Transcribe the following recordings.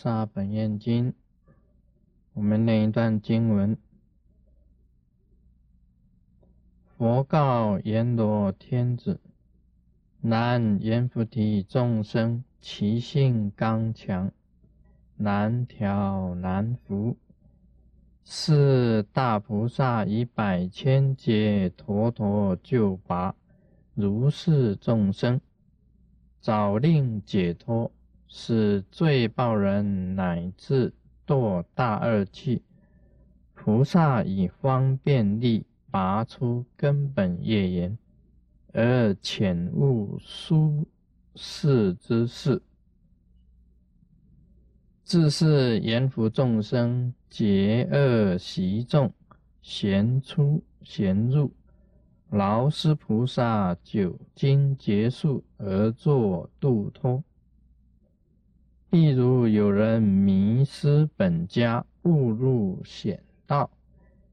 萨本愿经》，我们念一段经文：佛告阎罗天子，南阎浮提众生，其性刚强，难调难服。是大菩萨以百千劫陀陀救拔如是众生，早令解脱，使罪报人乃至堕大恶趣。菩萨以方便力拔出根本业缘，而浅悟殊世之事。自是阎浮众生结恶习众，咸出咸入，劳师菩萨久经劫数而作度脱。譬如有人迷失本家，误入险道，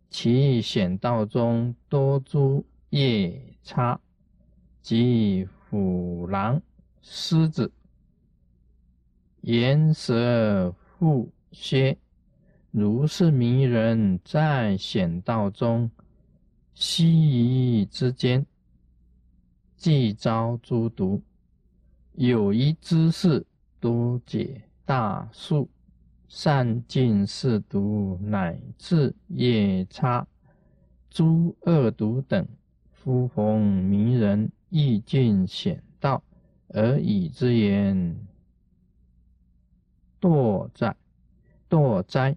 其险道中多诸夜叉，即虎狼狮子。言蛇复蝎，如是迷人，在险道中，西夷之间，即遭诸毒。有一知士，多解大数，善尽是毒，乃至夜叉、诸恶毒等，夫逢迷人，亦尽险道，而以之言。堕灾，堕灾，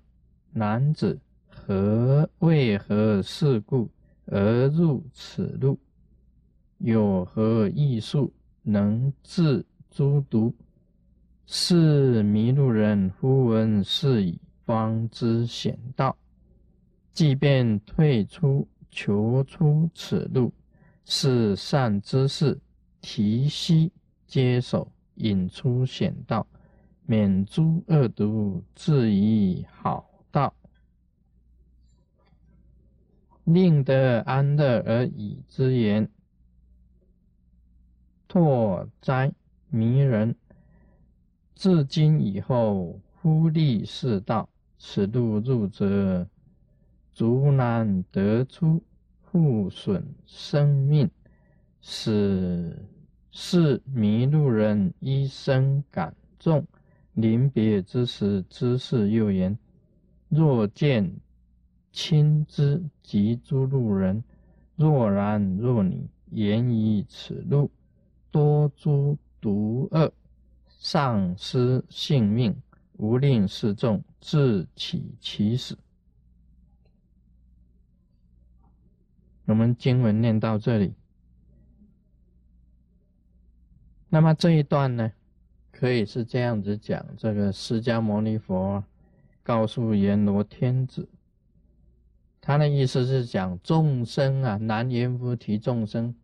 男子何为何事故而入此路？有何异术能治诸毒？是迷路人忽闻是已，方知险道，即便退出，求出此路。是善之事，提膝接手，引出险道。免诸恶毒，自以好道，令得安乐而已之言。拓哉迷人！至今以后，忽立是道，此路入则足难得出，复损生命，使是迷路人一生感重。临别之时，知是又言：若见亲之及诸路人，若男若女，言以此路多诸毒恶，丧失性命，无令示众，自起其死。我们经文念到这里，那么这一段呢？可以是这样子讲，这个释迦牟尼佛告诉阎罗天子，他的意思是讲众生啊，南阎浮提众生，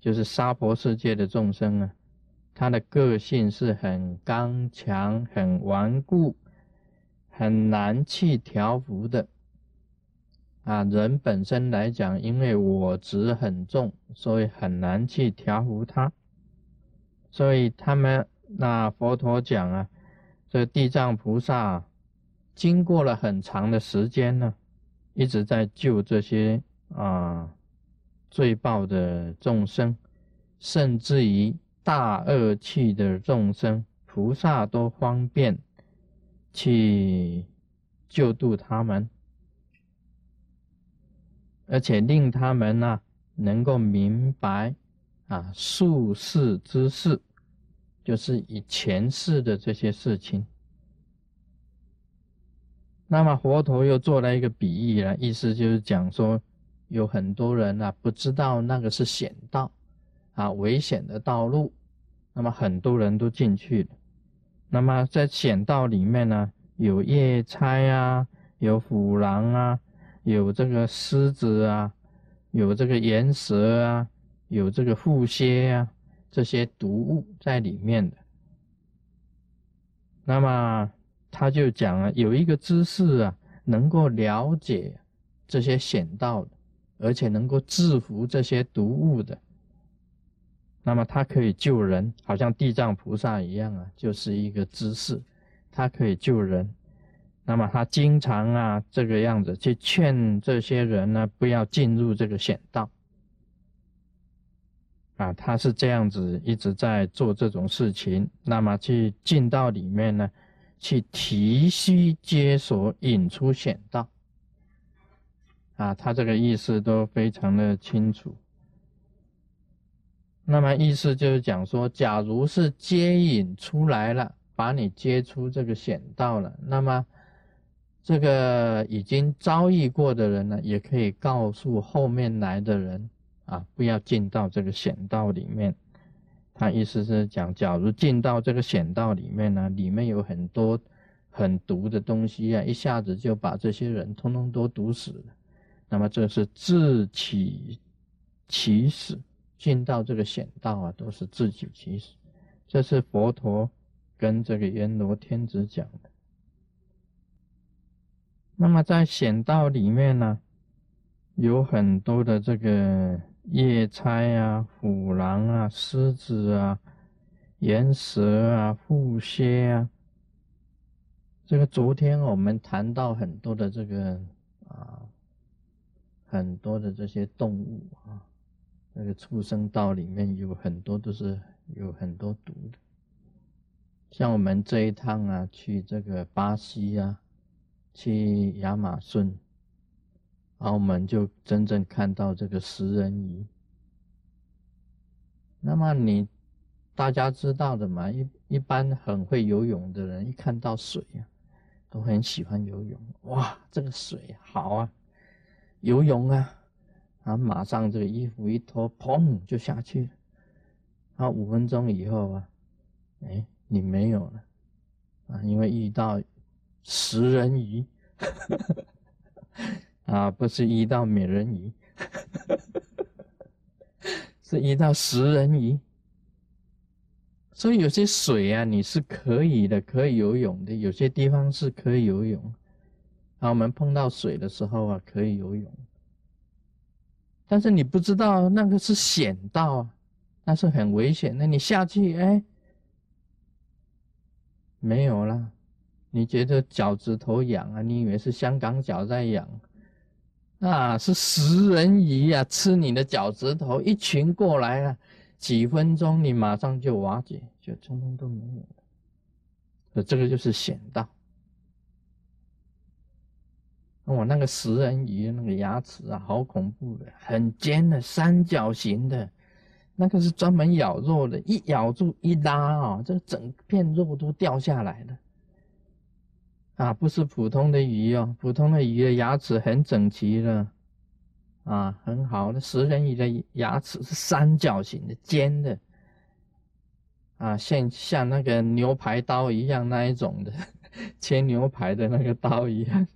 就是娑婆世界的众生啊，他的个性是很刚强、很顽固、很难去调伏的啊。人本身来讲，因为我执很重，所以很难去调伏他，所以他们。那佛陀讲啊，这地藏菩萨经过了很长的时间呢，一直在救这些啊罪报的众生，甚至于大恶趣的众生，菩萨都方便去救度他们，而且令他们呢能够明白啊术世之事。就是以前世的这些事情，那么佛陀又做了一个比喻了，意思就是讲说，有很多人啊不知道那个是险道啊，危险的道路，那么很多人都进去了，那么在险道里面呢，有夜叉啊，有虎狼啊，有这个狮子啊，有这个岩蛇啊，有这个腹蝎啊。这些毒物在里面的，那么他就讲了，有一个知识啊，能够了解这些险道的，而且能够制服这些毒物的，那么他可以救人，好像地藏菩萨一样啊，就是一个知识，他可以救人。那么他经常啊这个样子去劝这些人呢，不要进入这个险道。啊，他是这样子一直在做这种事情。那么去进到里面呢，去提须接所引出险道。啊，他这个意思都非常的清楚。那么意思就是讲说，假如是接引出来了，把你接出这个险道了，那么这个已经遭遇过的人呢，也可以告诉后面来的人。啊，不要进到这个险道里面。他意思是讲，假如进到这个险道里面呢，里面有很多很毒的东西啊，一下子就把这些人通通都毒死了。那么这是自取其死，进到这个险道啊，都是自取其死。这是佛陀跟这个阎罗天子讲的。那么在险道里面呢，有很多的这个。夜叉啊，虎狼啊，狮子啊，岩蛇啊，腹蝎啊，这个昨天我们谈到很多的这个啊，很多的这些动物啊，那个畜生道里面有很多都是有很多毒的，像我们这一趟啊，去这个巴西啊，去亚马逊。然后我们就真正看到这个食人鱼。那么你大家知道的嘛？一一般很会游泳的人，一看到水啊，都很喜欢游泳。哇，这个水好啊，游泳啊，然后马上这个衣服一脱，砰就下去了。然后五分钟以后啊，哎，你没有了啊，因为遇到食人鱼。啊，不是遇到美人鱼，是遇到食人鱼。所以有些水啊，你是可以的，可以游泳的；有些地方是可以游泳。啊，我们碰到水的时候啊，可以游泳。但是你不知道那个是险道啊，那是很危险的。你下去，哎，没有了。你觉得脚趾头痒啊？你以为是香港脚在痒？啊，是食人鱼啊，吃你的脚趾头，一群过来了，几分钟你马上就瓦解，就通通都没有了。这个就是险道。我那个食人鱼那个牙齿啊，好恐怖的，很尖的，三角形的，那个是专门咬肉的，一咬住一拉啊，这整片肉都掉下来了。啊，不是普通的鱼哦，普通的鱼的牙齿很整齐的，啊，很好的。食人鱼的牙齿是三角形的、尖的，啊，像像那个牛排刀一样那一种的，切牛排的那个刀一样，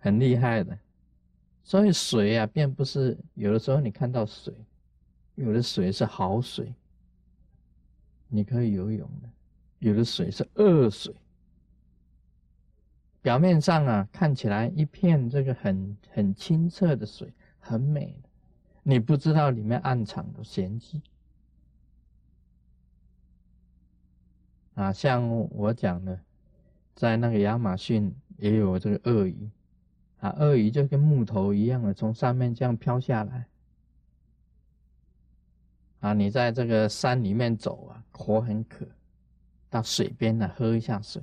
很厉害的。所以水啊，并不是有的时候你看到水，有的水是好水，你可以游泳的；有的水是恶水。表面上啊，看起来一片这个很很清澈的水，很美的，你不知道里面暗藏的玄机啊。像我讲的，在那个亚马逊也有这个鳄鱼啊，鳄鱼就跟木头一样的，从上面这样飘下来啊。你在这个山里面走啊，口很渴，到水边呢喝一下水。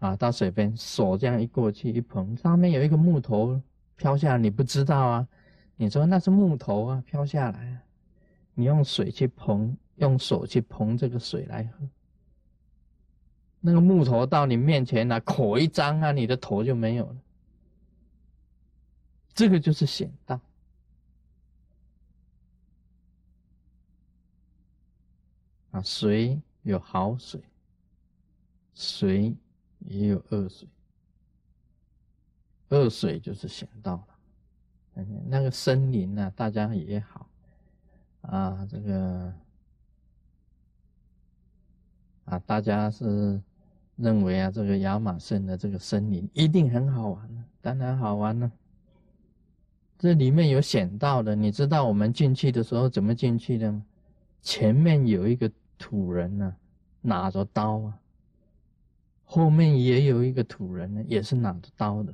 啊，到水边，手这样一过去一捧，上面有一个木头飘下来，你不知道啊？你说那是木头啊，飘下来啊，你用水去捧，用手去捧这个水来喝，那个木头到你面前了，口一张啊，你的头就没有了。这个就是险道啊，水有好水，水。也有恶水，恶水就是险道了。那个森林呢，大家也好啊，这个啊，大家是认为啊，这个亚马逊的这个森林一定很好玩，当然好玩了。这里面有险道的，你知道我们进去的时候怎么进去的吗？前面有一个土人呢，拿着刀啊，后面也有一个土人呢，也是拿着刀的。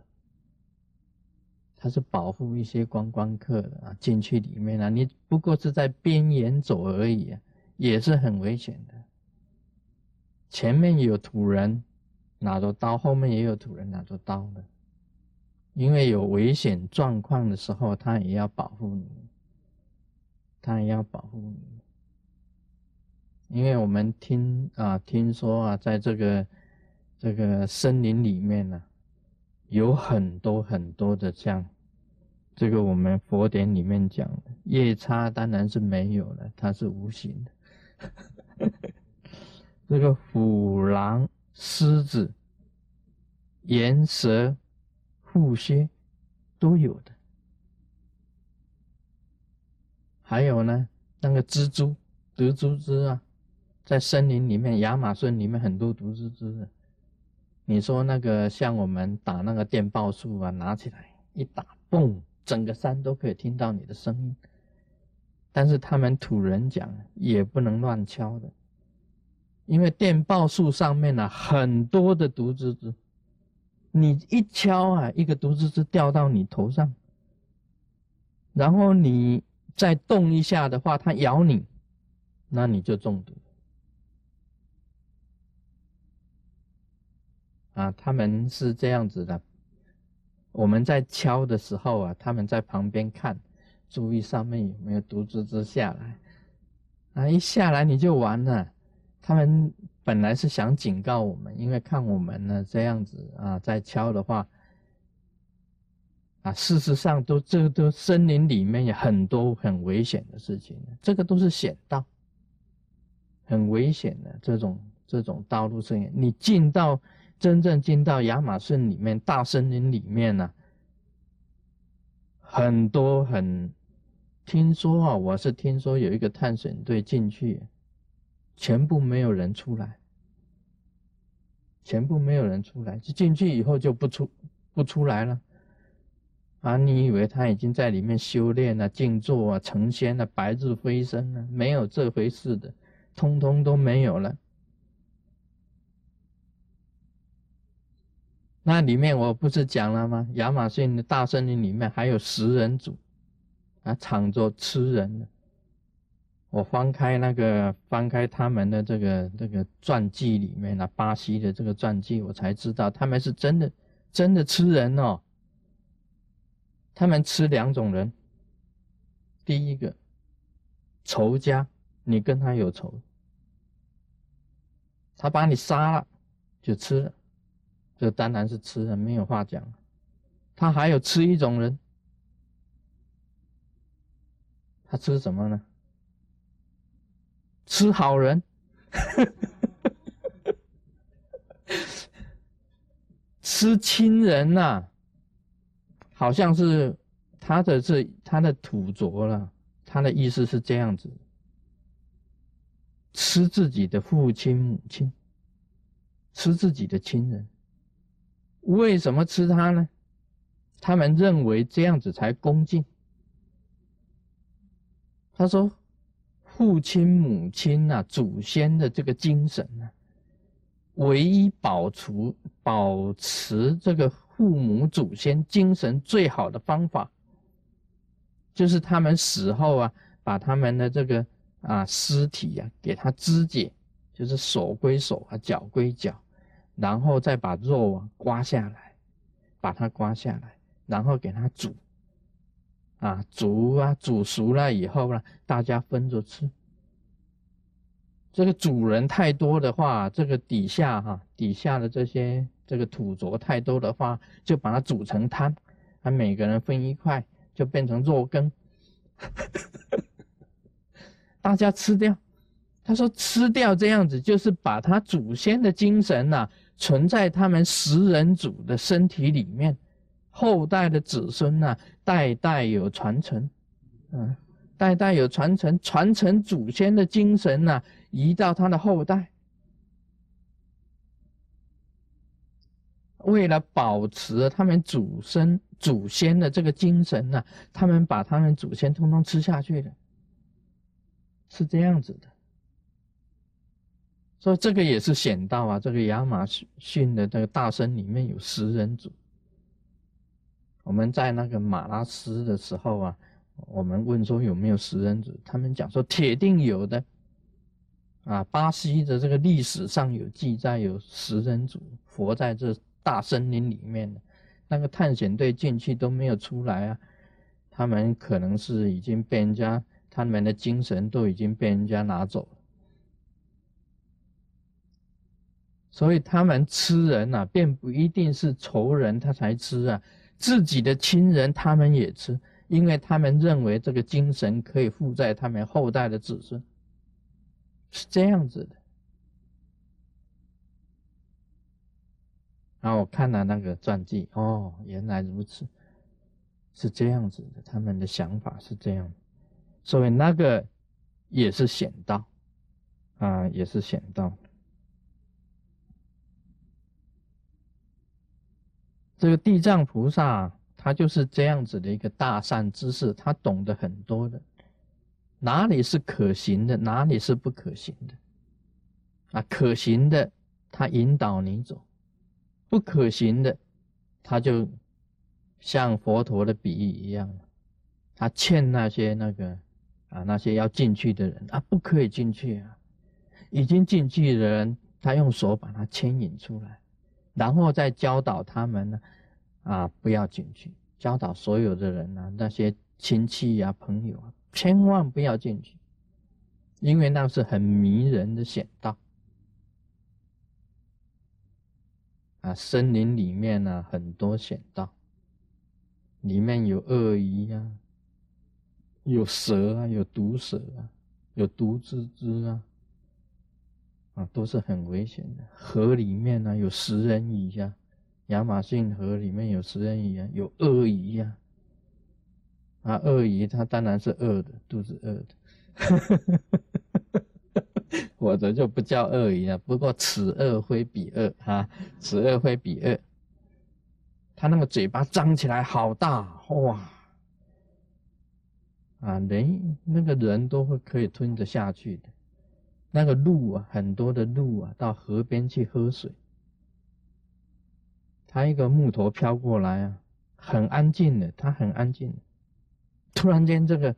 他是保护一些观光客的啊，进去里面啊，你不过是在边沿走而已啊，也是很危险的。前面有土人拿着刀，后面也有土人拿着刀的，因为有危险状况的时候，他也要保护你，他也要保护你。因为我们听啊，听说啊，在这个这个森林里面呢。有很多很多的像，这个我们佛典里面讲的夜叉当然是没有了，它是无形的。这个虎狼、狮子、岩蛇、虎蝎都有的，还有呢，那个蜘蛛、毒蜘蛛啊，在森林里面，亚马逊里面很多毒蜘蛛的。你说那个像我们打那个电报树啊，拿起来一打，嘣，整个山都可以听到你的声音。但是他们土人讲也不能乱敲的，因为电报树上面呢很多的毒蜘蛛，你一敲啊，一个毒蜘蛛掉到你头上，然后你再动一下的话，它咬你，那你就中毒。啊，他们是这样子的，我们在敲的时候啊，他们在旁边看，注意上面有没有毒蜘蛛下来。啊，一下来你就完了。他们本来是想警告我们，因为看我们呢这样子啊，在敲的话，啊，事实上都这都森林里面有很多很危险的事情，这个都是险道，很危险的这种这种道路上，你进到。真正进到亚马逊里面大森林里面呢，很多很听说啊，我是听说有一个探险队进去，全部没有人出来，全部没有人出来，就进去以后就不出不出来了，啊，你以为他已经在里面修炼了、静坐啊、成仙了、白日飞升了？没有这回事的，通通都没有了。那里面我不是讲了吗？亚马逊的大森林里面还有食人族，啊，抢着吃人的。我翻开那个，翻开他们的这个这个传记里面啊，巴西的这个传记，我才知道他们是真的真的吃人哦。他们吃两种人，第一个仇家，你跟他有仇，他把你杀了就吃了。这当然是吃人，没有话讲。他还有吃一种人，他吃什么呢？吃好人，吃亲人呐，好像是他的这他的土着了，他的意思是这样子：吃自己的父亲母亲，吃自己的亲人。为什么吃他呢？他们认为这样子才恭敬。他说：“父亲、母亲呐，祖先的这个精神呢，唯一保持保持这个父母祖先精神最好的方法，就是他们死后啊，把他们的这个啊尸体啊给他肢解，就是手归手啊，脚归脚。”然后再把肉啊刮下来，把它刮下来，然后给它煮，啊煮啊煮熟了以后呢，大家分着吃。这个主人太多的话，这个底下哈底下的这些这个土着太多的话，就把它煮成汤，啊每个人分一块，就变成肉羹，大家吃掉。他说吃掉这样子，就是把他祖先的精神呐。存在他们食人族的身体里面，后代的子孙呐，代代有传承，嗯，代代有传承，传承祖先的精神呐，移到他的后代。为了保持他们祖先祖先的这个精神呐，他们把他们祖先通通吃下去了，是这样子的。所以这个也是显道啊。这个亚马逊的这个大森里面有食人族。我们在那个马拉斯的时候啊，我们问说有没有食人族，他们讲说铁定有的。啊，巴西的这个历史上有记载，有食人族活在这大森林里面的，那个探险队进去都没有出来啊。他们可能是已经被人家，他们的精神都已经被人家拿走了，所以他们吃人呐，并不一定是仇人他才吃啊，自己的亲人他们也吃，因为他们认为这个精神可以附在他们后代的子孙。是这样子的，然后我看了那个传记，哦，原来如此，是这样子的，他们的想法是这样，所以那个也是显道，啊，也是显道。这个地藏菩萨，他就是这样子的一个大善知识，他懂得很多的。哪里是可行的，哪里是不可行的？啊，可行的他引导你走，不可行的他就像佛陀的比喻一样，他欠那些那个啊那些要进去的人啊，不可以进去啊。已经进去的人，他用手把他牵引出来，然后再教导他们呢啊不要进去，教导所有的人啊那些亲戚呀朋友啊。千万不要进去，因为那是很迷人的险道啊！森林里面呢，很多险道，里面有鳄鱼呀，有蛇啊，有毒蛇啊，有毒蜘蛛啊，啊，都是很危险的。河里面呢，有食人鱼呀，亚马逊河里面有食人鱼啊，有鳄鱼呀。啊，鳄鱼它当然是饿的，肚子饿的，我的就不叫鳄鱼了。不过此鳄非彼鳄啊，此鳄非彼鳄。它那个嘴巴张起来好大哇！啊，人那个人都会可以吞得下去的。那个鹿啊，很多的鹿啊，到河边去喝水。它一个木头飘过来啊，很安静的，它很安静。突然间，这个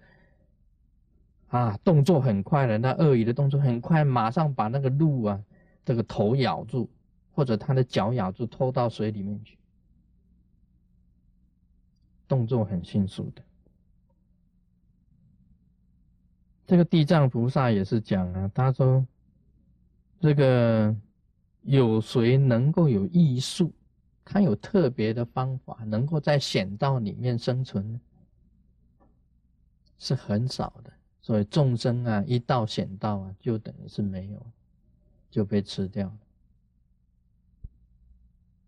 啊，动作很快的，那鳄鱼的动作很快，马上把那个鹿啊，这个头咬住，或者它的脚咬住，拖到水里面去，动作很迅速的。这个地藏菩萨也是讲啊，他说，这个有谁能够有艺术，他有特别的方法，能够在险道里面生存？是很少的，所以众生啊，一到险道啊，就等于是没有，就被吃掉了。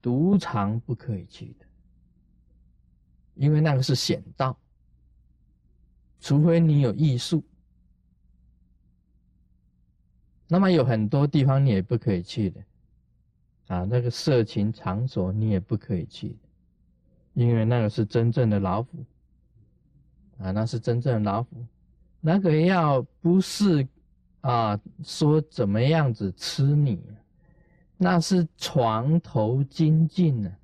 赌场不可以去的，因为那个是险道，除非你有艺术。那么有很多地方你也不可以去的，啊，那个色情场所你也不可以去的，因为那个是真正的老虎。啊，那是真正的老虎，那个要不是啊，说怎么样子吃你，那是床头金尽了，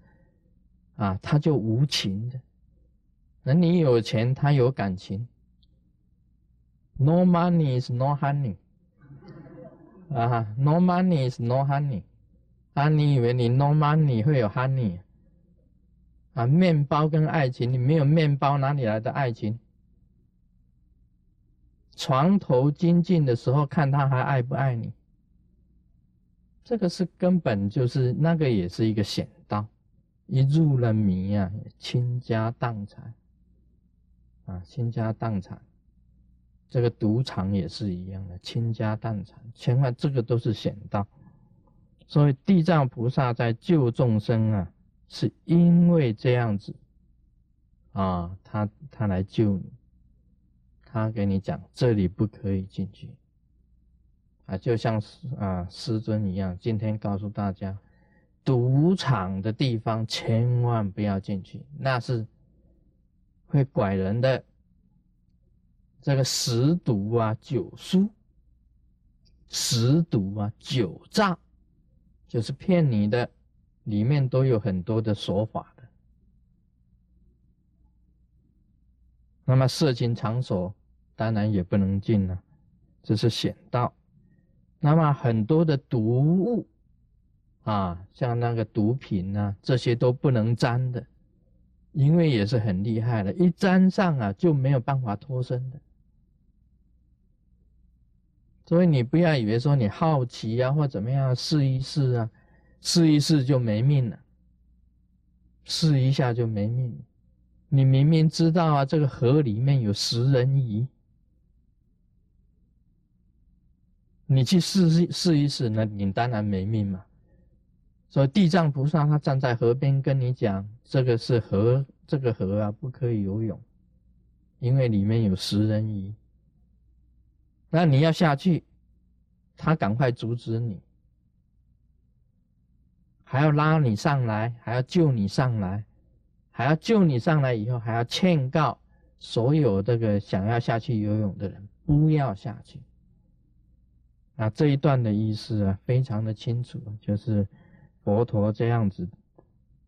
啊，他就无情的。那你有钱，他有感情。No money is no honey，啊哈，No money is no honey，啊，你以为你 No money 会有 honey？啊，面包跟爱情，你没有面包，哪里来的爱情？床头精进的时候，看他还爱不爱你，这个是根本就是那个也是一个险道，一入了迷啊，倾家荡产。啊，倾家荡产，这个赌场也是一样的，倾家荡产，千万这个都是险道，所以地藏菩萨在救众生啊，是因为这样子啊，他他来救你。他给你讲，这里不可以进去啊，就像啊师尊一样，今天告诉大家，赌场的地方千万不要进去，那是会拐人的。这个十赌啊，九输十毒啊，九诈，就是骗你的，里面都有很多的说法的。那么色情场所当然也不能进了，这是险道。那么很多的毒物啊，像那个毒品啊，这些都不能沾的，因为也是很厉害的，一沾上啊就没有办法脱身的。所以你不要以为说你好奇啊或怎么样试一试啊，试一试就没命了，试一下就没命。你明明知道啊，这个河里面有食人鱼，你去试试试一试，那你当然没命嘛。所以地藏菩萨他站在河边跟你讲，这个是河，这个河啊不可以游泳，因为里面有食人鱼。那你要下去，他赶快阻止你，还要拉你上来，还要救你上来，还要救你上来以后，还要劝告所有这个想要下去游泳的人不要下去。那，这一段的意思啊，非常的清楚，就是佛陀这样子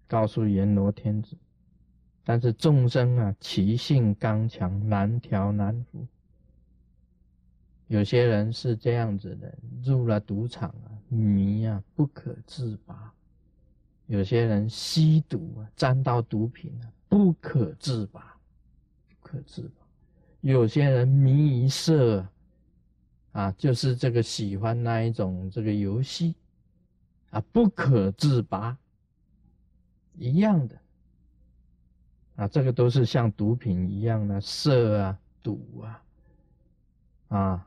告诉阎罗天子，但是众生啊，其性刚强，难调难服。有些人是这样子的，入了赌场啊，迷啊，不可自拔；有些人吸毒啊，沾到毒品啊，不可自拔，不可自拔；有些人迷一色啊，就是这个喜欢那一种这个游戏啊，不可自拔，一样的。啊，这个都是像毒品一样的色啊，赌啊，啊。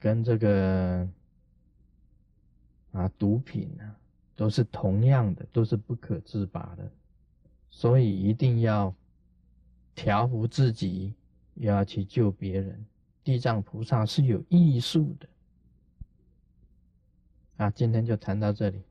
跟这个啊毒品啊都是同样的，都是不可自拔的，所以一定要调伏自己，要去救别人。地藏菩萨是有艺术的啊！今天就谈到这里，